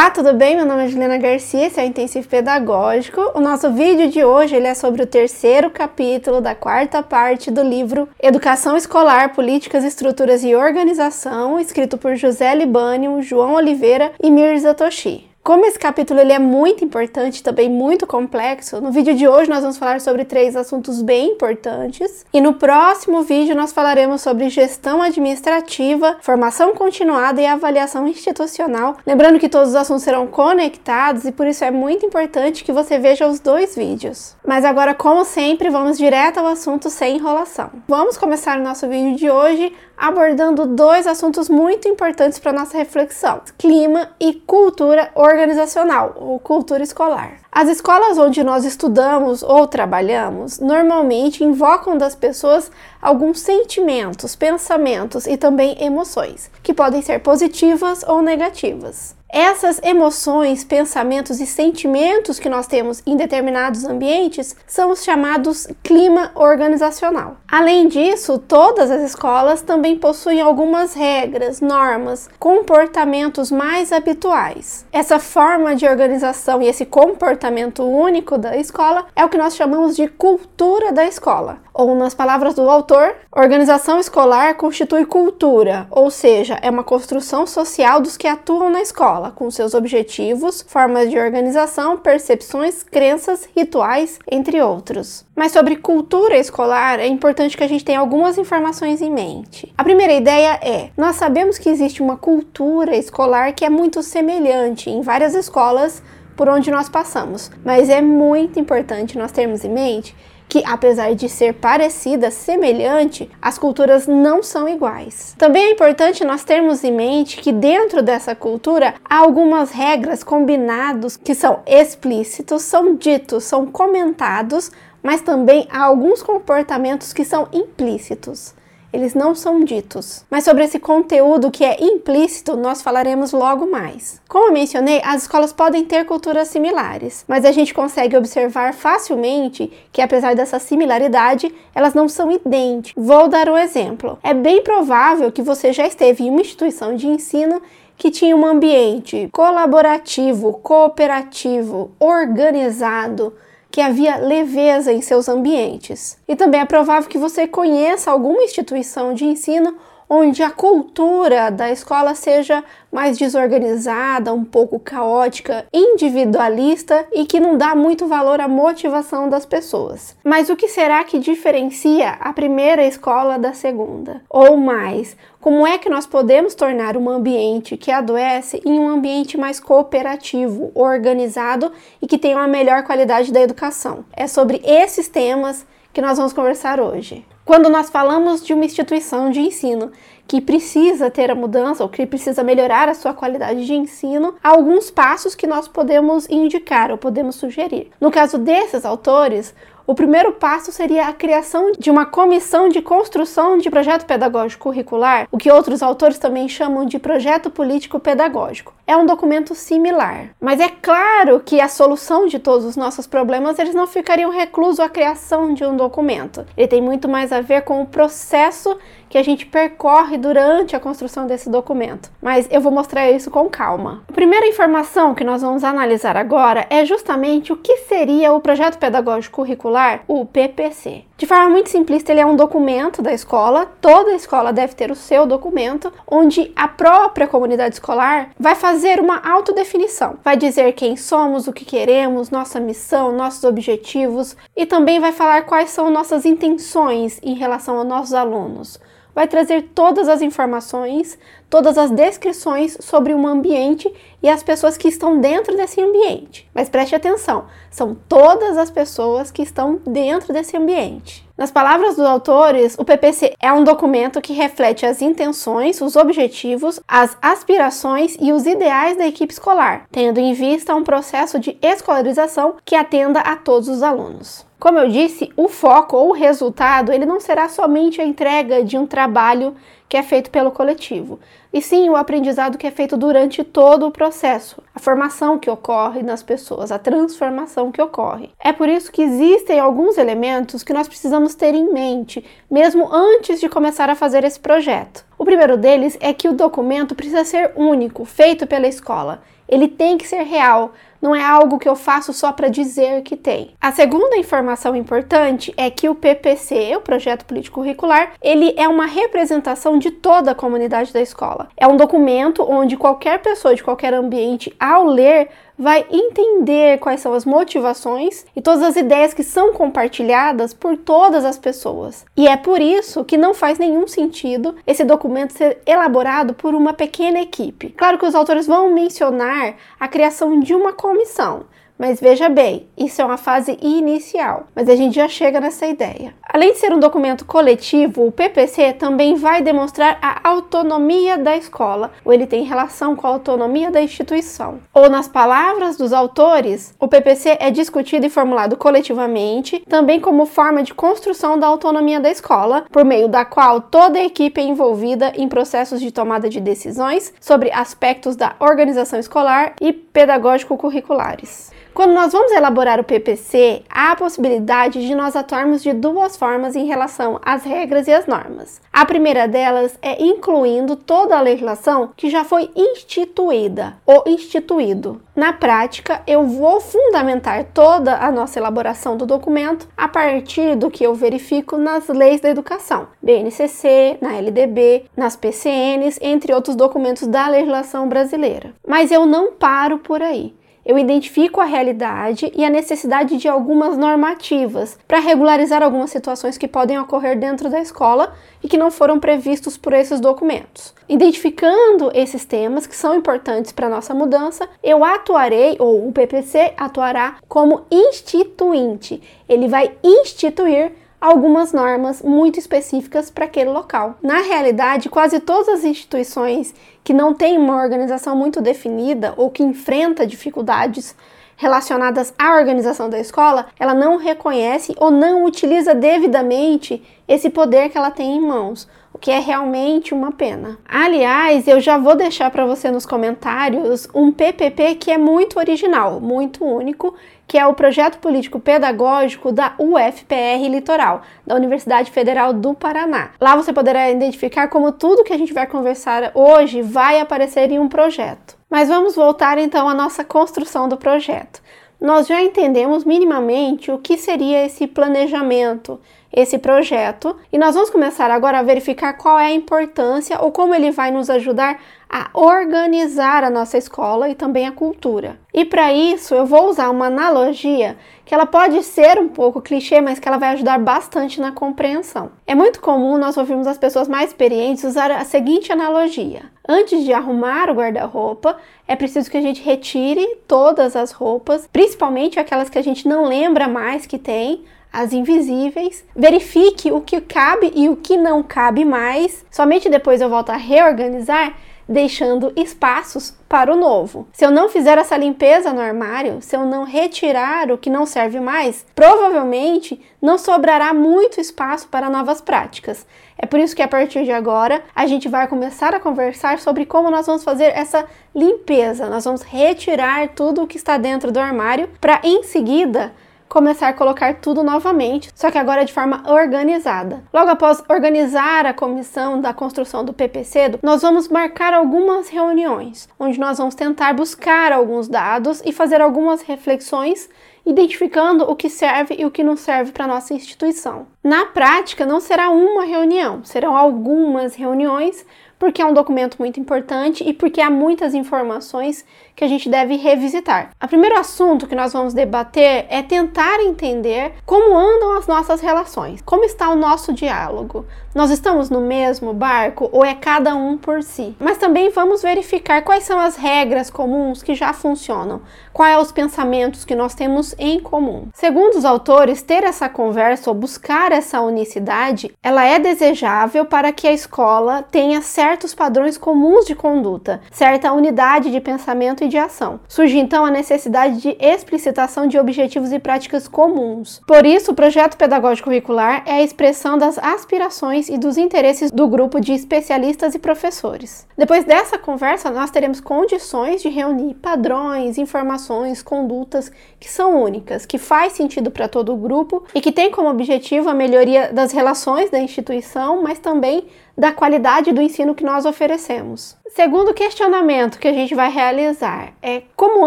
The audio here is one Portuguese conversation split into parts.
Olá, tudo bem? Meu nome é Juliana Garcia, esse é o Intensivo Pedagógico. O nosso vídeo de hoje ele é sobre o terceiro capítulo da quarta parte do livro Educação Escolar, Políticas, Estruturas e Organização, escrito por José Libânio, João Oliveira e Mirza Toshi. Como esse capítulo ele é muito importante, também muito complexo, no vídeo de hoje nós vamos falar sobre três assuntos bem importantes e no próximo vídeo nós falaremos sobre gestão administrativa, formação continuada e avaliação institucional. Lembrando que todos os assuntos serão conectados e por isso é muito importante que você veja os dois vídeos. Mas agora, como sempre, vamos direto ao assunto sem enrolação. Vamos começar o nosso vídeo de hoje abordando dois assuntos muito importantes para nossa reflexão: clima e cultura organizacional ou cultura escolar. As escolas onde nós estudamos ou trabalhamos normalmente invocam das pessoas alguns sentimentos, pensamentos e também emoções, que podem ser positivas ou negativas. Essas emoções, pensamentos e sentimentos que nós temos em determinados ambientes são os chamados clima organizacional. Além disso, todas as escolas também possuem algumas regras, normas, comportamentos mais habituais. Essa forma de organização e esse comportamento único da escola é o que nós chamamos de cultura da escola. Ou, nas palavras do autor, organização escolar constitui cultura, ou seja, é uma construção social dos que atuam na escola, com seus objetivos, formas de organização, percepções, crenças, rituais, entre outros. Mas sobre cultura escolar, é importante que a gente tenha algumas informações em mente. A primeira ideia é: nós sabemos que existe uma cultura escolar que é muito semelhante em várias escolas por onde nós passamos, mas é muito importante nós termos em mente que, apesar de ser parecida, semelhante, as culturas não são iguais. Também é importante nós termos em mente que dentro dessa cultura há algumas regras, combinados que são explícitos, são ditos, são comentados, mas também há alguns comportamentos que são implícitos eles não são ditos. Mas sobre esse conteúdo que é implícito, nós falaremos logo mais. Como eu mencionei, as escolas podem ter culturas similares, mas a gente consegue observar facilmente que, apesar dessa similaridade, elas não são idênticas. Vou dar um exemplo. É bem provável que você já esteve em uma instituição de ensino que tinha um ambiente colaborativo, cooperativo, organizado, que havia leveza em seus ambientes. E também é provável que você conheça alguma instituição de ensino onde a cultura da escola seja mais desorganizada, um pouco caótica, individualista e que não dá muito valor à motivação das pessoas. Mas o que será que diferencia a primeira escola da segunda? Ou mais, como é que nós podemos tornar um ambiente que adoece em um ambiente mais cooperativo, organizado e que tenha uma melhor qualidade da educação? É sobre esses temas que nós vamos conversar hoje. Quando nós falamos de uma instituição de ensino que precisa ter a mudança ou que precisa melhorar a sua qualidade de ensino, há alguns passos que nós podemos indicar ou podemos sugerir. No caso desses autores, o primeiro passo seria a criação de uma comissão de construção de projeto pedagógico curricular, o que outros autores também chamam de projeto político pedagógico. É um documento similar, mas é claro que a solução de todos os nossos problemas eles não ficariam reclusos à criação de um documento. Ele tem muito mais a ver com o processo que a gente percorre durante a construção desse documento. Mas eu vou mostrar isso com calma. A primeira informação que nós vamos analisar agora é justamente o que seria o projeto pedagógico curricular, o PPC. De forma muito simplista, ele é um documento da escola, toda escola deve ter o seu documento, onde a própria comunidade escolar vai fazer uma autodefinição, vai dizer quem somos, o que queremos, nossa missão, nossos objetivos. E também vai falar quais são nossas intenções em relação aos nossos alunos. Vai trazer todas as informações, todas as descrições sobre um ambiente e as pessoas que estão dentro desse ambiente. Mas preste atenção, são todas as pessoas que estão dentro desse ambiente. Nas palavras dos autores, o PPC é um documento que reflete as intenções, os objetivos, as aspirações e os ideais da equipe escolar, tendo em vista um processo de escolarização que atenda a todos os alunos. Como eu disse, o foco ou o resultado, ele não será somente a entrega de um trabalho que é feito pelo coletivo, e sim o aprendizado que é feito durante todo o processo, a formação que ocorre nas pessoas, a transformação que ocorre. É por isso que existem alguns elementos que nós precisamos ter em mente, mesmo antes de começar a fazer esse projeto. O primeiro deles é que o documento precisa ser único, feito pela escola. Ele tem que ser real, não é algo que eu faço só para dizer que tem. A segunda informação importante é que o PPC, o projeto político curricular, ele é uma representação de toda a comunidade da escola. É um documento onde qualquer pessoa de qualquer ambiente, ao ler, vai entender quais são as motivações e todas as ideias que são compartilhadas por todas as pessoas. E é por isso que não faz nenhum sentido esse documento ser elaborado por uma pequena equipe. Claro que os autores vão mencionar a criação de uma comissão, mas veja bem, isso é uma fase inicial, mas a gente já chega nessa ideia. Além de ser um documento coletivo, o PPC também vai demonstrar a autonomia da escola, ou ele tem relação com a autonomia da instituição. Ou, nas palavras dos autores, o PPC é discutido e formulado coletivamente, também como forma de construção da autonomia da escola, por meio da qual toda a equipe é envolvida em processos de tomada de decisões sobre aspectos da organização escolar e pedagógico-curriculares. Quando nós vamos elaborar o PPC, há a possibilidade de nós atuarmos de duas formas em relação às regras e às normas. A primeira delas é incluindo toda a legislação que já foi instituída ou instituído. Na prática, eu vou fundamentar toda a nossa elaboração do documento a partir do que eu verifico nas leis da educação, BNCC, na LDB, nas PCNs, entre outros documentos da legislação brasileira. Mas eu não paro por aí eu identifico a realidade e a necessidade de algumas normativas para regularizar algumas situações que podem ocorrer dentro da escola e que não foram previstos por esses documentos. Identificando esses temas que são importantes para nossa mudança, eu atuarei, ou o PPC atuará como instituinte. Ele vai instituir algumas normas muito específicas para aquele local. Na realidade, quase todas as instituições que não têm uma organização muito definida ou que enfrenta dificuldades relacionadas à organização da escola, ela não reconhece ou não utiliza devidamente esse poder que ela tem em mãos, o que é realmente uma pena. Aliás, eu já vou deixar para você nos comentários um PPP que é muito original, muito único que é o projeto político pedagógico da UFPR Litoral, da Universidade Federal do Paraná. Lá você poderá identificar como tudo que a gente vai conversar hoje vai aparecer em um projeto. Mas vamos voltar então à nossa construção do projeto. Nós já entendemos minimamente o que seria esse planejamento, esse projeto, e nós vamos começar agora a verificar qual é a importância ou como ele vai nos ajudar a organizar a nossa escola e também a cultura. E para isso eu vou usar uma analogia que ela pode ser um pouco clichê, mas que ela vai ajudar bastante na compreensão. É muito comum nós ouvirmos as pessoas mais experientes usar a seguinte analogia: antes de arrumar o guarda-roupa, é preciso que a gente retire todas as roupas, principalmente aquelas que a gente não lembra mais que tem, as invisíveis, verifique o que cabe e o que não cabe mais. Somente depois eu volto a reorganizar deixando espaços para o novo. Se eu não fizer essa limpeza no armário, se eu não retirar o que não serve mais, provavelmente não sobrará muito espaço para novas práticas. É por isso que a partir de agora a gente vai começar a conversar sobre como nós vamos fazer essa limpeza. Nós vamos retirar tudo o que está dentro do armário para em seguida começar a colocar tudo novamente, só que agora de forma organizada. Logo após organizar a comissão da construção do PPC, nós vamos marcar algumas reuniões, onde nós vamos tentar buscar alguns dados e fazer algumas reflexões identificando o que serve e o que não serve para nossa instituição. Na prática, não será uma reunião, serão algumas reuniões porque é um documento muito importante e porque há muitas informações que a gente deve revisitar. O primeiro assunto que nós vamos debater é tentar entender como andam as nossas relações, como está o nosso diálogo. Nós estamos no mesmo barco ou é cada um por si? Mas também vamos verificar quais são as regras comuns que já funcionam, quais são os pensamentos que nós temos em comum. Segundo os autores, ter essa conversa ou buscar essa unicidade, ela é desejável para que a escola tenha certos padrões comuns de conduta, certa unidade de pensamento e de ação. Surge então a necessidade de explicitação de objetivos e práticas comuns. Por isso, o projeto pedagógico curricular é a expressão das aspirações e dos interesses do grupo de especialistas e professores. Depois dessa conversa, nós teremos condições de reunir padrões, informações, condutas que são únicas, que faz sentido para todo o grupo e que tem como objetivo a melhoria das relações da instituição, mas também da qualidade do ensino que nós oferecemos. Segundo questionamento que a gente vai realizar é como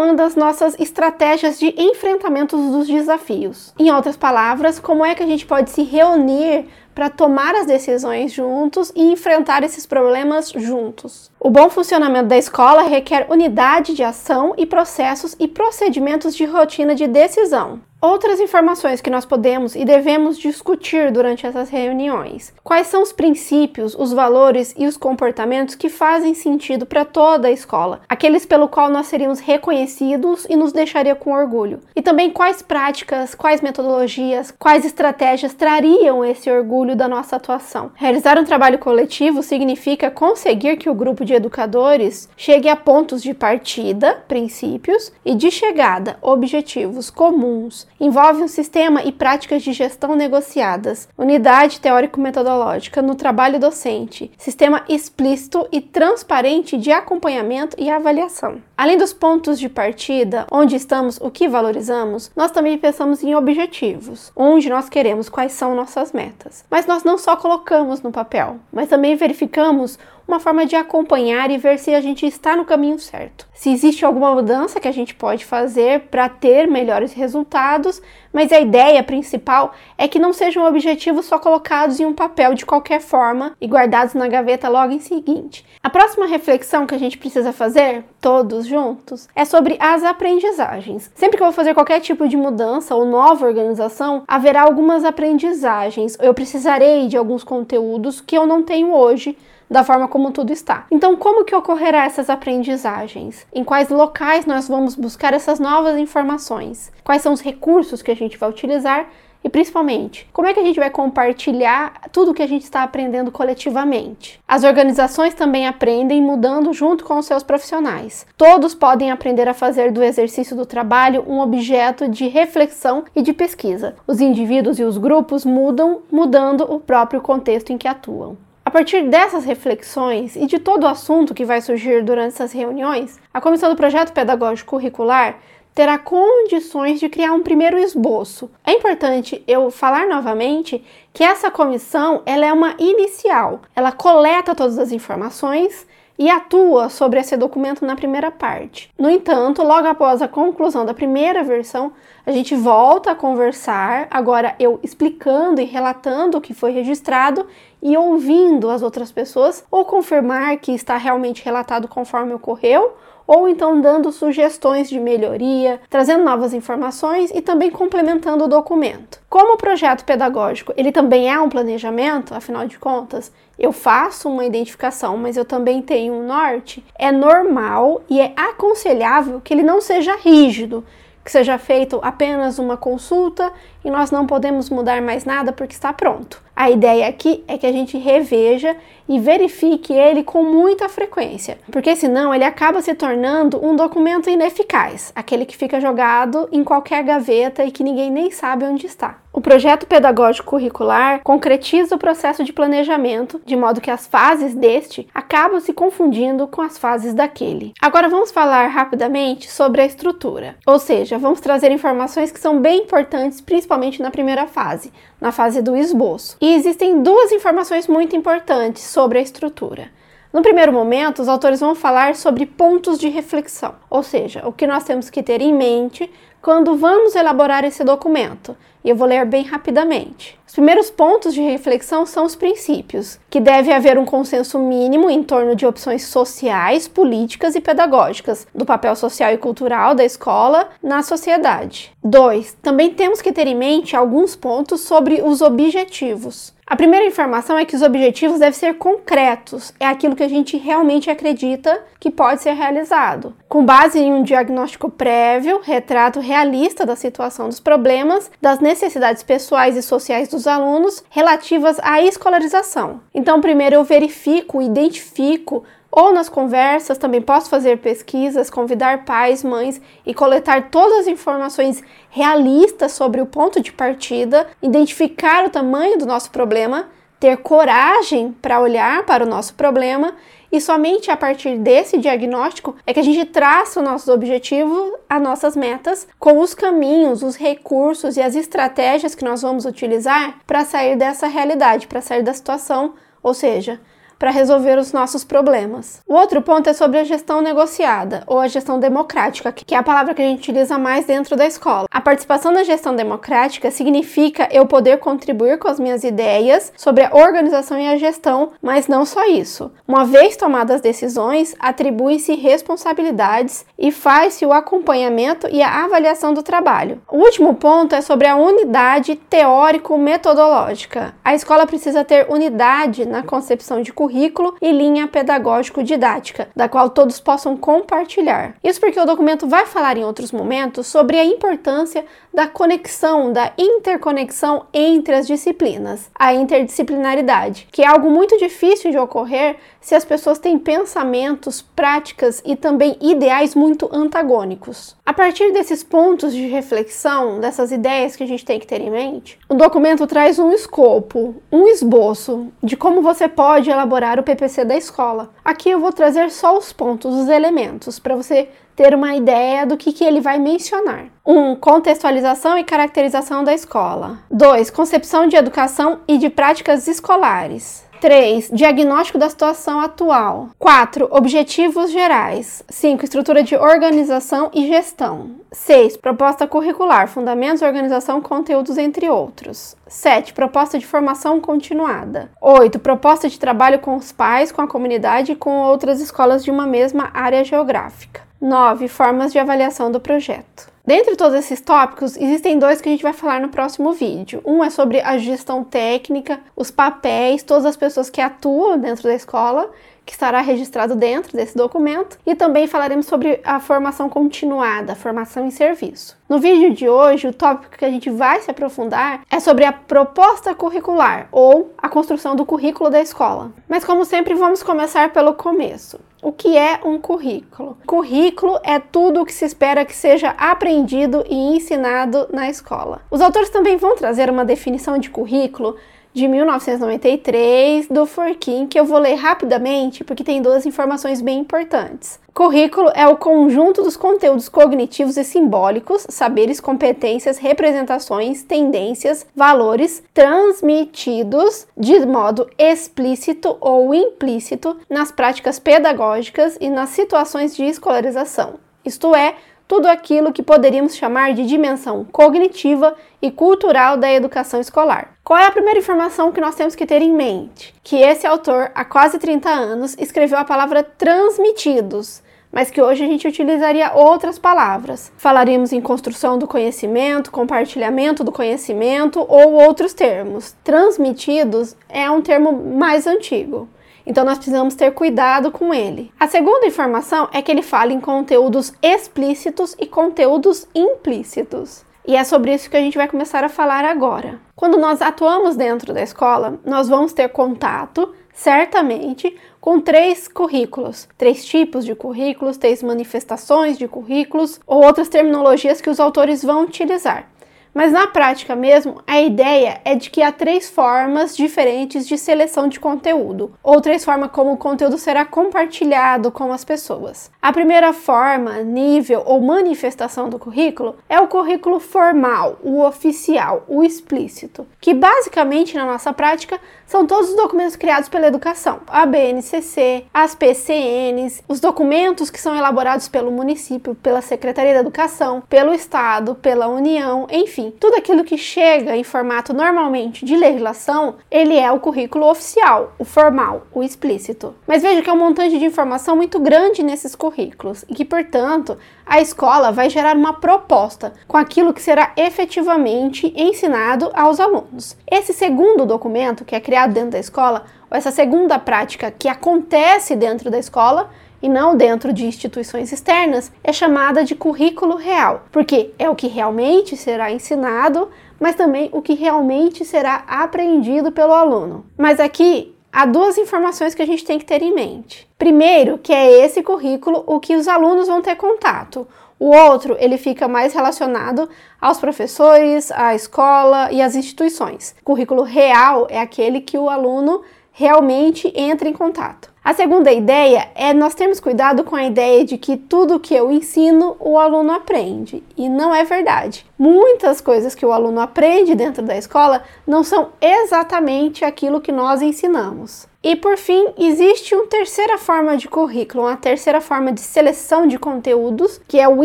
andam as nossas estratégias de enfrentamento dos desafios. Em outras palavras, como é que a gente pode se reunir para tomar as decisões juntos e enfrentar esses problemas juntos. O bom funcionamento da escola requer unidade de ação e processos e procedimentos de rotina de decisão. Outras informações que nós podemos e devemos discutir durante essas reuniões. Quais são os princípios, os valores e os comportamentos que fazem sentido para toda a escola, aqueles pelo qual nós seríamos reconhecidos e nos deixaria com orgulho. E também quais práticas, quais metodologias, quais estratégias trariam esse orgulho da nossa atuação. Realizar um trabalho coletivo significa conseguir que o grupo de educadores chegue a pontos de partida, princípios, e de chegada, objetivos comuns envolve um sistema e práticas de gestão negociadas, unidade teórico-metodológica no trabalho docente, sistema explícito e transparente de acompanhamento e avaliação. Além dos pontos de partida, onde estamos, o que valorizamos, nós também pensamos em objetivos, onde nós queremos, quais são nossas metas. Mas nós não só colocamos no papel, mas também verificamos uma forma de acompanhar e ver se a gente está no caminho certo. Se existe alguma mudança que a gente pode fazer para ter melhores resultados, mas a ideia principal é que não sejam objetivos só colocados em um papel de qualquer forma e guardados na gaveta logo em seguinte. A próxima reflexão que a gente precisa fazer, todos juntos, é sobre as aprendizagens. Sempre que eu vou fazer qualquer tipo de mudança ou nova organização, haverá algumas aprendizagens. Eu precisarei de alguns conteúdos que eu não tenho hoje da forma como tudo está. Então, como que ocorrerá essas aprendizagens? Em quais locais nós vamos buscar essas novas informações? Quais são os recursos que a gente vai utilizar? E principalmente, como é que a gente vai compartilhar tudo o que a gente está aprendendo coletivamente? As organizações também aprendem mudando junto com os seus profissionais. Todos podem aprender a fazer do exercício do trabalho um objeto de reflexão e de pesquisa. Os indivíduos e os grupos mudam, mudando o próprio contexto em que atuam. A partir dessas reflexões e de todo o assunto que vai surgir durante essas reuniões, a comissão do projeto pedagógico curricular terá condições de criar um primeiro esboço. É importante eu falar novamente que essa comissão ela é uma inicial. Ela coleta todas as informações e atua sobre esse documento na primeira parte. No entanto, logo após a conclusão da primeira versão, a gente volta a conversar, agora eu explicando e relatando o que foi registrado e ouvindo as outras pessoas, ou confirmar que está realmente relatado conforme ocorreu, ou então dando sugestões de melhoria, trazendo novas informações e também complementando o documento. Como o projeto pedagógico, ele também é um planejamento, afinal de contas, eu faço uma identificação, mas eu também tenho um norte, é normal e é aconselhável que ele não seja rígido, que seja feito apenas uma consulta e nós não podemos mudar mais nada porque está pronto. A ideia aqui é que a gente reveja e verifique ele com muita frequência, porque senão ele acaba se tornando um documento ineficaz, aquele que fica jogado em qualquer gaveta e que ninguém nem sabe onde está. O projeto pedagógico curricular concretiza o processo de planejamento, de modo que as fases deste acabam se confundindo com as fases daquele. Agora vamos falar rapidamente sobre a estrutura, ou seja, vamos trazer informações que são bem importantes, principalmente na primeira fase, na fase do esboço. E existem duas informações muito importantes sobre a estrutura. No primeiro momento, os autores vão falar sobre pontos de reflexão, ou seja, o que nós temos que ter em mente quando vamos elaborar esse documento. E eu vou ler bem rapidamente. Os primeiros pontos de reflexão são os princípios, que deve haver um consenso mínimo em torno de opções sociais, políticas e pedagógicas do papel social e cultural da escola na sociedade. 2. Também temos que ter em mente alguns pontos sobre os objetivos. A primeira informação é que os objetivos devem ser concretos, é aquilo que a gente realmente acredita que pode ser realizado. Com base em um diagnóstico prévio, retrato realista da situação dos problemas, das necessidades pessoais e sociais dos alunos relativas à escolarização. Então, primeiro eu verifico, identifico ou nas conversas, também posso fazer pesquisas, convidar pais, mães e coletar todas as informações realistas sobre o ponto de partida, identificar o tamanho do nosso problema ter coragem para olhar para o nosso problema e somente a partir desse diagnóstico é que a gente traça os nossos objetivos, as nossas metas, com os caminhos, os recursos e as estratégias que nós vamos utilizar para sair dessa realidade, para sair da situação, ou seja, para resolver os nossos problemas. O outro ponto é sobre a gestão negociada ou a gestão democrática, que é a palavra que a gente utiliza mais dentro da escola. A participação na gestão democrática significa eu poder contribuir com as minhas ideias sobre a organização e a gestão, mas não só isso. Uma vez tomadas as decisões, atribui-se responsabilidades e faz-se o acompanhamento e a avaliação do trabalho. O último ponto é sobre a unidade teórico-metodológica. A escola precisa ter unidade na concepção de currículo e linha pedagógico-didática, da qual todos possam compartilhar. Isso porque o documento vai falar em outros momentos sobre a importância da conexão, da interconexão entre as disciplinas, a interdisciplinaridade, que é algo muito difícil de ocorrer se as pessoas têm pensamentos, práticas e também ideais muito antagônicos. A partir desses pontos de reflexão, dessas ideias que a gente tem que ter em mente, o documento traz um escopo, um esboço de como você pode elaborar o PPC da escola. Aqui eu vou trazer só os pontos, os elementos, para você ter uma ideia do que, que ele vai mencionar. 1. Um, contextualização e caracterização da escola. 2. Concepção de educação e de práticas escolares. 3. Diagnóstico da situação atual. 4. Objetivos gerais. 5. Estrutura de organização e gestão. 6. Proposta curricular, fundamentos, organização, conteúdos, entre outros. 7. Proposta de formação continuada. 8. Proposta de trabalho com os pais, com a comunidade e com outras escolas de uma mesma área geográfica. 9. Formas de avaliação do projeto. Dentre todos esses tópicos, existem dois que a gente vai falar no próximo vídeo. Um é sobre a gestão técnica, os papéis, todas as pessoas que atuam dentro da escola, que estará registrado dentro desse documento, e também falaremos sobre a formação continuada, formação em serviço. No vídeo de hoje, o tópico que a gente vai se aprofundar é sobre a proposta curricular ou a construção do currículo da escola. Mas como sempre, vamos começar pelo começo. O que é um currículo? Currículo é tudo o que se espera que seja aprendido e ensinado na escola. Os autores também vão trazer uma definição de currículo de 1993 do Forkin, que eu vou ler rapidamente porque tem duas informações bem importantes. Currículo é o conjunto dos conteúdos cognitivos e simbólicos, saberes, competências, representações, tendências, valores transmitidos de modo explícito ou implícito nas práticas pedagógicas e nas situações de escolarização. Isto é, tudo aquilo que poderíamos chamar de dimensão cognitiva e cultural da educação escolar. Qual é a primeira informação que nós temos que ter em mente? Que esse autor, há quase 30 anos, escreveu a palavra transmitidos, mas que hoje a gente utilizaria outras palavras. Falaríamos em construção do conhecimento, compartilhamento do conhecimento ou outros termos. Transmitidos é um termo mais antigo. Então nós precisamos ter cuidado com ele. A segunda informação é que ele fala em conteúdos explícitos e conteúdos implícitos. E é sobre isso que a gente vai começar a falar agora. Quando nós atuamos dentro da escola, nós vamos ter contato, certamente, com três currículos, três tipos de currículos, três manifestações de currículos ou outras terminologias que os autores vão utilizar. Mas na prática mesmo, a ideia é de que há três formas diferentes de seleção de conteúdo, ou três formas como o conteúdo será compartilhado com as pessoas. A primeira forma, nível ou manifestação do currículo é o currículo formal, o oficial, o explícito, que basicamente na nossa prática são todos os documentos criados pela educação, a BNCC, as PCNs, os documentos que são elaborados pelo município, pela Secretaria da Educação, pelo Estado, pela União, enfim tudo aquilo que chega em formato normalmente de legislação, ele é o currículo oficial, o formal, o explícito. Mas veja que é um montante de informação muito grande nesses currículos e que, portanto, a escola vai gerar uma proposta com aquilo que será efetivamente ensinado aos alunos. Esse segundo documento, que é criado dentro da escola, ou essa segunda prática que acontece dentro da escola, e não dentro de instituições externas, é chamada de currículo real, porque é o que realmente será ensinado, mas também o que realmente será aprendido pelo aluno. Mas aqui há duas informações que a gente tem que ter em mente. Primeiro, que é esse currículo o que os alunos vão ter contato. O outro, ele fica mais relacionado aos professores, à escola e às instituições. Currículo real é aquele que o aluno realmente entra em contato. A segunda ideia é nós termos cuidado com a ideia de que tudo que eu ensino o aluno aprende. E não é verdade. Muitas coisas que o aluno aprende dentro da escola não são exatamente aquilo que nós ensinamos. E por fim, existe uma terceira forma de currículo, uma terceira forma de seleção de conteúdos, que é o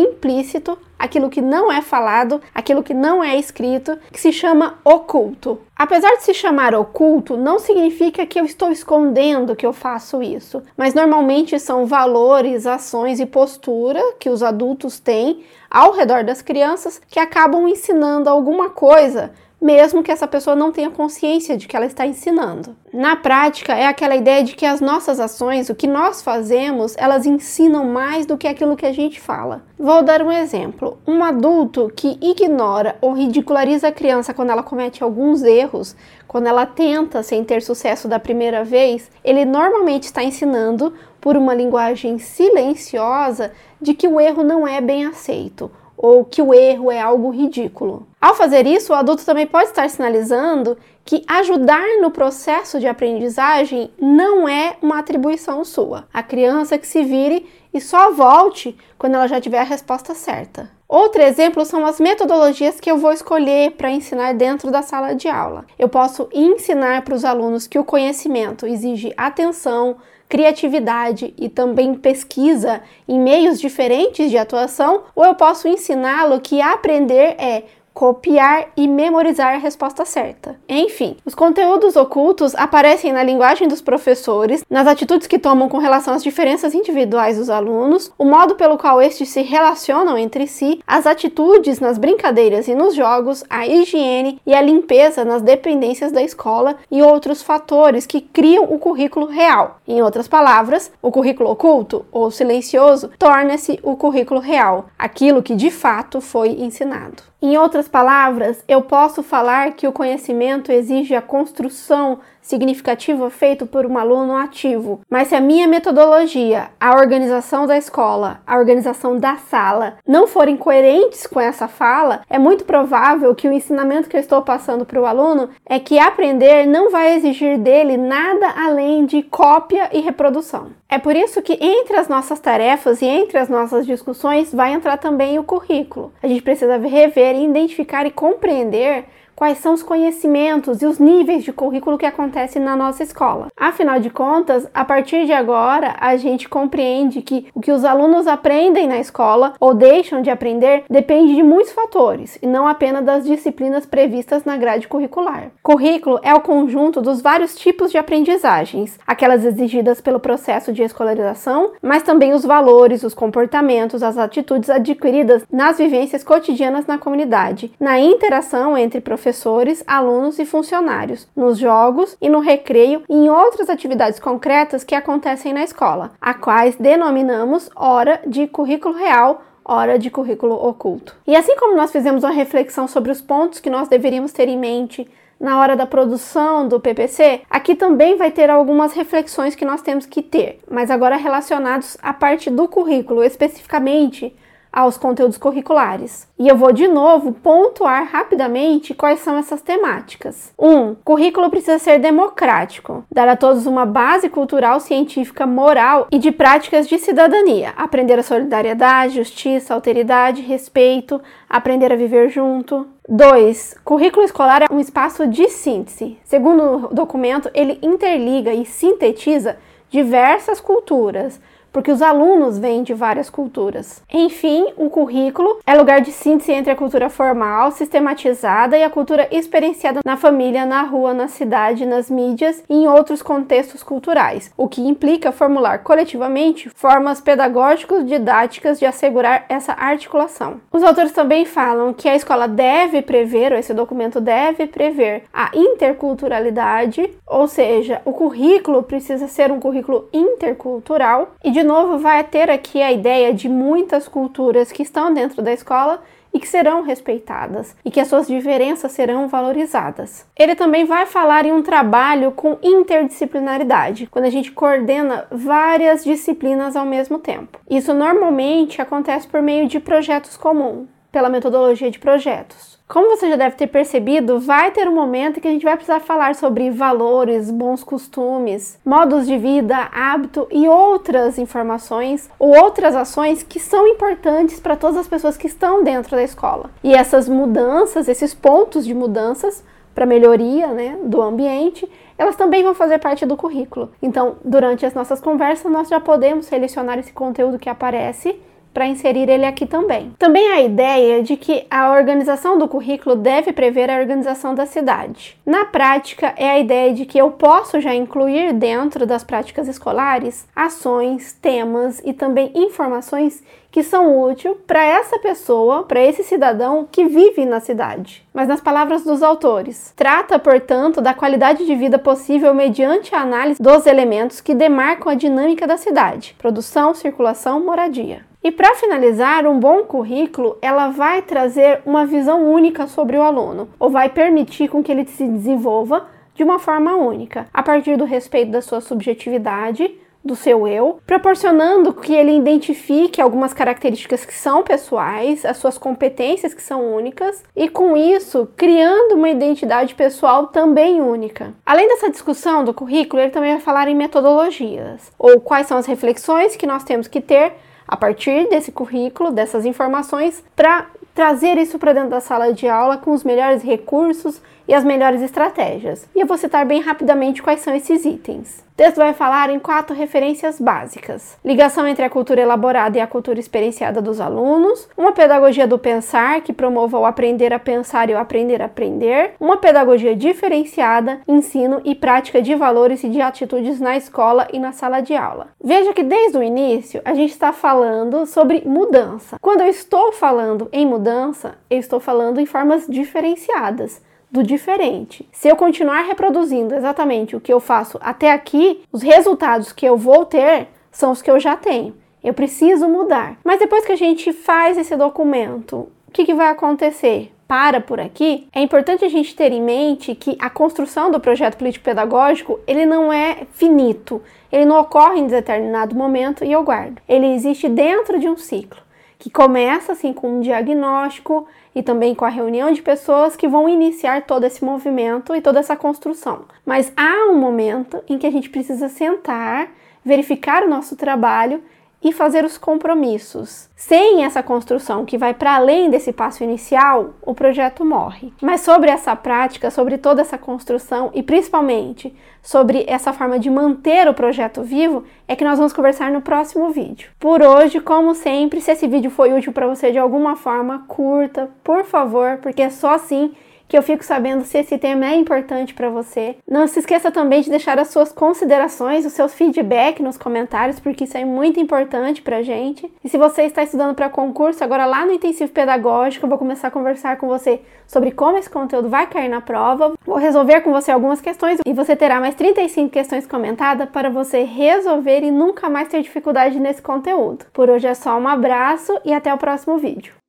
implícito, aquilo que não é falado, aquilo que não é escrito, que se chama oculto. Apesar de se chamar oculto, não significa que eu estou escondendo que eu faço isso, mas normalmente são valores, ações e postura que os adultos têm ao redor das crianças que acabam ensinando alguma coisa mesmo que essa pessoa não tenha consciência de que ela está ensinando. Na prática, é aquela ideia de que as nossas ações, o que nós fazemos, elas ensinam mais do que aquilo que a gente fala. Vou dar um exemplo. Um adulto que ignora ou ridiculariza a criança quando ela comete alguns erros, quando ela tenta sem ter sucesso da primeira vez, ele normalmente está ensinando por uma linguagem silenciosa de que o erro não é bem aceito ou que o erro é algo ridículo. Ao fazer isso, o adulto também pode estar sinalizando que ajudar no processo de aprendizagem não é uma atribuição sua. A criança que se vire e só volte quando ela já tiver a resposta certa. Outro exemplo são as metodologias que eu vou escolher para ensinar dentro da sala de aula. Eu posso ensinar para os alunos que o conhecimento exige atenção, criatividade e também pesquisa em meios diferentes de atuação, ou eu posso ensiná-lo que aprender é copiar e memorizar a resposta certa. Enfim, os conteúdos ocultos aparecem na linguagem dos professores, nas atitudes que tomam com relação às diferenças individuais dos alunos, o modo pelo qual estes se relacionam entre si, as atitudes nas brincadeiras e nos jogos, a higiene e a limpeza nas dependências da escola e outros fatores que criam o currículo real. Em outras palavras, o currículo oculto ou silencioso torna-se o currículo real, aquilo que de fato foi ensinado. Em outras palavras, eu posso falar que o conhecimento exige a construção significativa feita por um aluno ativo, mas se a minha metodologia, a organização da escola, a organização da sala não forem coerentes com essa fala, é muito provável que o ensinamento que eu estou passando para o aluno é que aprender não vai exigir dele nada além de cópia e reprodução. É por isso que entre as nossas tarefas e entre as nossas discussões vai entrar também o currículo. A gente precisa rever, identificar e compreender quais são os conhecimentos e os níveis de currículo que acontecem na nossa escola. Afinal de contas, a partir de agora, a gente compreende que o que os alunos aprendem na escola ou deixam de aprender depende de muitos fatores e não apenas das disciplinas previstas na grade curricular. Currículo é o conjunto dos vários tipos de aprendizagens, aquelas exigidas pelo processo de escolarização, mas também os valores, os comportamentos, as atitudes adquiridas nas vivências cotidianas na comunidade, na interação entre professores professores, alunos e funcionários, nos jogos e no recreio e em outras atividades concretas que acontecem na escola, a quais denominamos hora de currículo real hora de currículo oculto. E assim como nós fizemos uma reflexão sobre os pontos que nós deveríamos ter em mente na hora da produção do PPC, aqui também vai ter algumas reflexões que nós temos que ter, mas agora relacionados à parte do currículo, especificamente aos conteúdos curriculares. E eu vou de novo pontuar rapidamente quais são essas temáticas. 1. Um, currículo precisa ser democrático, dar a todos uma base cultural, científica, moral e de práticas de cidadania. Aprender a solidariedade, justiça, alteridade, respeito, aprender a viver junto. 2. Currículo escolar é um espaço de síntese. Segundo o documento, ele interliga e sintetiza diversas culturas porque os alunos vêm de várias culturas. Enfim, o currículo é lugar de síntese entre a cultura formal, sistematizada e a cultura experienciada na família, na rua, na cidade, nas mídias e em outros contextos culturais, o que implica formular coletivamente formas pedagógicas didáticas de assegurar essa articulação. Os autores também falam que a escola deve prever, ou esse documento deve prever, a interculturalidade, ou seja, o currículo precisa ser um currículo intercultural e de de novo vai ter aqui a ideia de muitas culturas que estão dentro da escola e que serão respeitadas e que as suas diferenças serão valorizadas. Ele também vai falar em um trabalho com interdisciplinaridade, quando a gente coordena várias disciplinas ao mesmo tempo. Isso normalmente acontece por meio de projetos comuns, pela metodologia de projetos. Como você já deve ter percebido, vai ter um momento que a gente vai precisar falar sobre valores, bons costumes, modos de vida, hábito e outras informações ou outras ações que são importantes para todas as pessoas que estão dentro da escola. E essas mudanças, esses pontos de mudanças para melhoria né, do ambiente, elas também vão fazer parte do currículo. Então, durante as nossas conversas, nós já podemos selecionar esse conteúdo que aparece para inserir ele aqui também. Também a ideia de que a organização do currículo deve prever a organização da cidade. Na prática, é a ideia de que eu posso já incluir dentro das práticas escolares ações, temas e também informações que são úteis para essa pessoa, para esse cidadão que vive na cidade. Mas nas palavras dos autores, trata, portanto, da qualidade de vida possível mediante a análise dos elementos que demarcam a dinâmica da cidade: produção, circulação, moradia. E para finalizar, um bom currículo, ela vai trazer uma visão única sobre o aluno, ou vai permitir com que ele se desenvolva de uma forma única, a partir do respeito da sua subjetividade, do seu eu, proporcionando que ele identifique algumas características que são pessoais, as suas competências que são únicas, e com isso criando uma identidade pessoal também única. Além dessa discussão do currículo, ele também vai falar em metodologias, ou quais são as reflexões que nós temos que ter a partir desse currículo, dessas informações, para trazer isso para dentro da sala de aula com os melhores recursos e as melhores estratégias. E eu vou citar bem rapidamente quais são esses itens. O texto vai falar em quatro referências básicas: ligação entre a cultura elaborada e a cultura experienciada dos alunos, uma pedagogia do pensar que promova o aprender a pensar e o aprender a aprender, uma pedagogia diferenciada, ensino e prática de valores e de atitudes na escola e na sala de aula. Veja que desde o início a gente está falando sobre mudança. Quando eu estou falando em mudança, eu estou falando em formas diferenciadas do diferente. Se eu continuar reproduzindo exatamente o que eu faço até aqui, os resultados que eu vou ter são os que eu já tenho. Eu preciso mudar. Mas depois que a gente faz esse documento, o que, que vai acontecer? Para por aqui, é importante a gente ter em mente que a construção do projeto político-pedagógico ele não é finito, ele não ocorre em determinado momento e eu guardo. Ele existe dentro de um ciclo que começa assim com um diagnóstico e também com a reunião de pessoas que vão iniciar todo esse movimento e toda essa construção. Mas há um momento em que a gente precisa sentar, verificar o nosso trabalho e fazer os compromissos. Sem essa construção que vai para além desse passo inicial, o projeto morre. Mas sobre essa prática, sobre toda essa construção e principalmente sobre essa forma de manter o projeto vivo, é que nós vamos conversar no próximo vídeo. Por hoje, como sempre, se esse vídeo foi útil para você de alguma forma, curta, por favor, porque é só assim que eu fico sabendo se esse tema é importante para você. Não se esqueça também de deixar as suas considerações, os seus feedback nos comentários, porque isso é muito importante pra gente. E se você está estudando para concurso, agora lá no intensivo pedagógico, eu vou começar a conversar com você sobre como esse conteúdo vai cair na prova. Vou resolver com você algumas questões e você terá mais 35 questões comentadas para você resolver e nunca mais ter dificuldade nesse conteúdo. Por hoje é só um abraço e até o próximo vídeo.